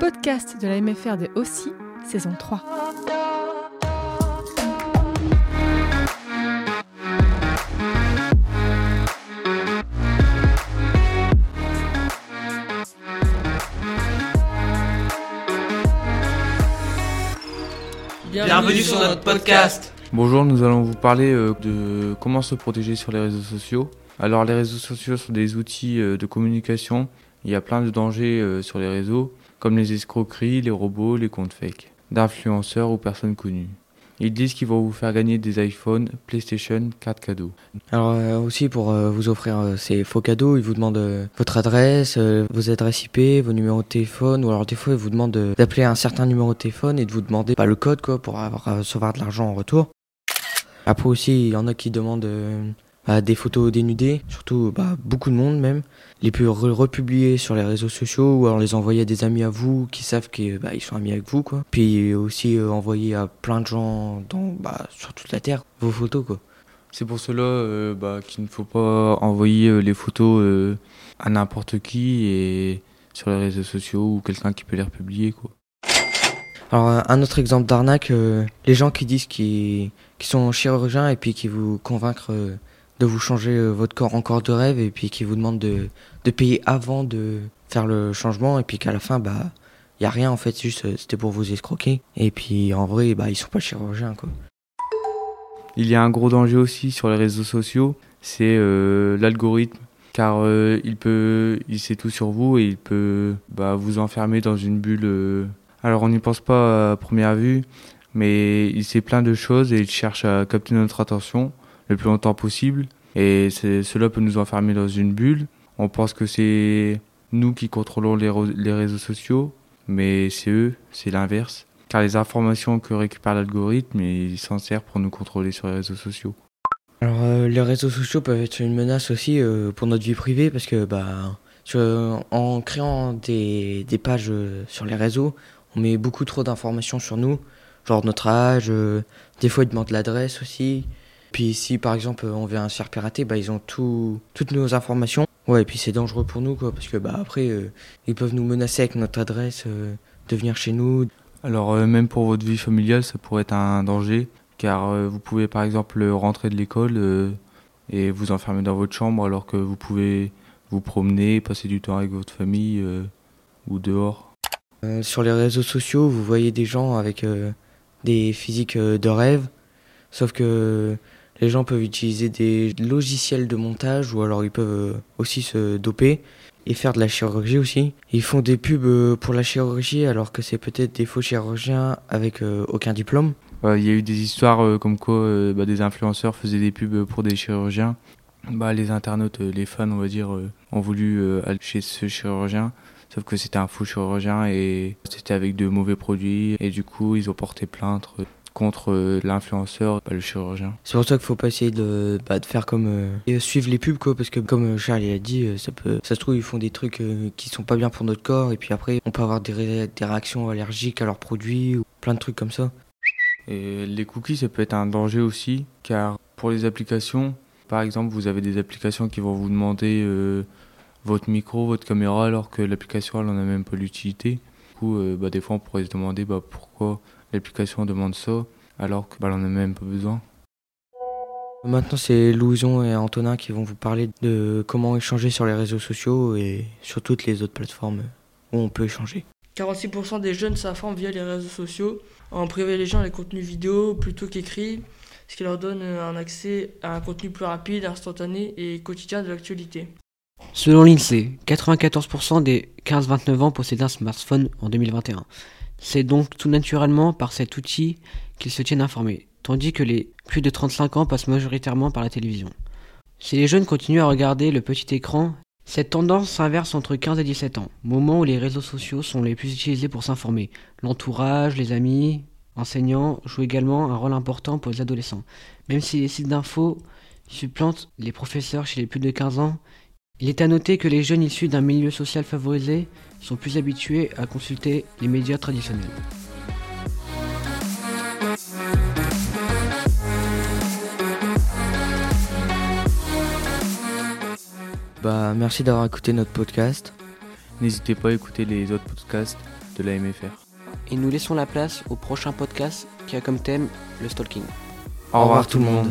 Podcast de la MFR de Aussi, saison 3. Bienvenue sur notre podcast. Bonjour, nous allons vous parler euh, de comment se protéger sur les réseaux sociaux. Alors les réseaux sociaux sont des outils euh, de communication. Il y a plein de dangers euh, sur les réseaux, comme les escroqueries, les robots, les comptes fake, d'influenceurs ou personnes connues. Ils disent qu'ils vont vous faire gagner des iPhones, PlayStation, cartes cadeaux. Alors aussi pour vous offrir ces faux cadeaux, ils vous demandent votre adresse, vos adresses IP, vos numéros de téléphone, ou alors des fois ils vous demandent d'appeler un certain numéro de téléphone et de vous demander bah, le code quoi pour avoir, recevoir de l'argent en retour. Après aussi il y en a qui demandent euh, bah, des photos dénudées, surtout bah, beaucoup de monde même, les plus re- republier sur les réseaux sociaux ou alors les envoyer à des amis à vous qui savent qu'ils bah, sont amis avec vous quoi. Puis aussi euh, envoyer à plein de gens dans, bah, sur toute la terre vos photos quoi. C'est pour cela euh, bah, qu'il ne faut pas envoyer les photos à n'importe qui et sur les réseaux sociaux ou quelqu'un qui peut les republier. Quoi. Alors un- un autre exemple d'arnaque, euh, les gens qui disent qu'ils sont chirurgiens et puis qui vous convaincent euh, de vous changer euh, votre corps en corps de rêve et puis qui vous demandent de, de payer avant de faire le changement et puis qu'à la fin bah y a rien en fait, juste euh, c'était pour vous escroquer et puis en vrai bah ils sont pas chirurgiens quoi. Il y a un gros danger aussi sur les réseaux sociaux, c'est euh, l'algorithme, car euh, il peut, il sait tout sur vous et il peut bah, vous enfermer dans une bulle. euh. Alors on n'y pense pas à première vue, mais il sait plein de choses et il cherche à capter notre attention le plus longtemps possible. Et cela peut nous enfermer dans une bulle. On pense que c'est nous qui contrôlons les, réseaux sociaux, mais c'est eux, c'est l'inverse car les informations que récupère l'algorithme, il s'en sert pour nous contrôler sur les réseaux sociaux. Alors euh, les réseaux sociaux peuvent être une menace aussi euh, pour notre vie privée parce que bah en créant des, pages euh, sur les réseaux, on met beaucoup trop d'informations sur nous, genre notre âge, euh, des fois ils demandent l'adresse aussi. Puis si par exemple on vient se faire pirater, bah ils ont tout, toutes nos informations. Ouais, et puis c'est dangereux pour nous quoi parce que bah après euh, ils peuvent nous menacer avec notre adresse euh, de venir chez nous. Alors euh, même pour votre vie familiale, ça pourrait être un danger, car vous pouvez par exemple rentrer de l'école et vous enfermer dans votre chambre alors que vous pouvez vous promener, passer du temps avec votre famille ou dehors. Euh, sur les réseaux sociaux, vous voyez des gens avec euh, des physiques euh, de rêve, sauf que les gens peuvent utiliser des logiciels de montage ou alors ils peuvent aussi se doper et faire de la chirurgie aussi. Ils font des pubs pour la chirurgie alors que c'est peut-être des faux chirurgiens avec aucun diplôme. Il y a eu des histoires comme quoi bah, des influenceurs faisaient des pubs pour des chirurgiens. Bah, les internautes, les fans, on va dire, ont voulu aller chez ce chirurgien. Sauf que c'était un faux chirurgien et c'était avec de mauvais produits. Et du coup, ils ont porté plainte contre l'influenceur, bah, le chirurgien. C'est pour ça qu'il faut pas essayer de, bah, de faire comme euh, et suivre les pubs quoi parce que comme euh, Charles il a dit euh, ça peut ça se trouve ils font des trucs euh, qui sont pas bien pour notre corps et puis après on peut avoir des, ré- des réactions allergiques à leurs produits ou plein de trucs comme ça. Et les cookies, ça peut être un danger aussi, car pour les applications, par exemple, vous avez des applications qui vont vous demander euh, votre micro, votre caméra, alors que l'application, elle n'en a même pas l'utilité. Du coup, euh, bah, des fois, on pourrait se demander bah, pourquoi l'application demande ça, alors que bah, elle en a même pas besoin. Maintenant c'est Louison et Antonin qui vont vous parler de comment échanger sur les réseaux sociaux et sur toutes les autres plateformes où on peut échanger. 46% des jeunes s'informent via les réseaux sociaux en privilégiant les contenus vidéo plutôt qu'écrits, ce qui leur donne un accès à un contenu plus rapide, instantané et quotidien de l'actualité. Selon l'INSEE, 94% des 15-29 ans possédaient un smartphone en 2021. C'est donc tout naturellement par cet outil qu'ils se tiennent informés, tandis que les plus de 35 ans passent majoritairement par la télévision. Si les jeunes continuent à regarder le petit écran, cette tendance s'inverse entre 15 et 17 ans, moment où les réseaux sociaux sont les plus utilisés pour s'informer. L'entourage, les amis, enseignants jouent également un rôle important pour les adolescents. Même si les sites d'infos supplantent les professeurs chez les plus de 15 ans, il est à noter que les jeunes issus d'un milieu social favorisé sont plus habitués à consulter les médias traditionnels. Bah, merci d'avoir écouté notre podcast. N'hésitez pas à écouter les autres podcasts de la MFR. Et nous laissons la place au prochain podcast qui a comme thème le stalking. Au revoir, tout le monde.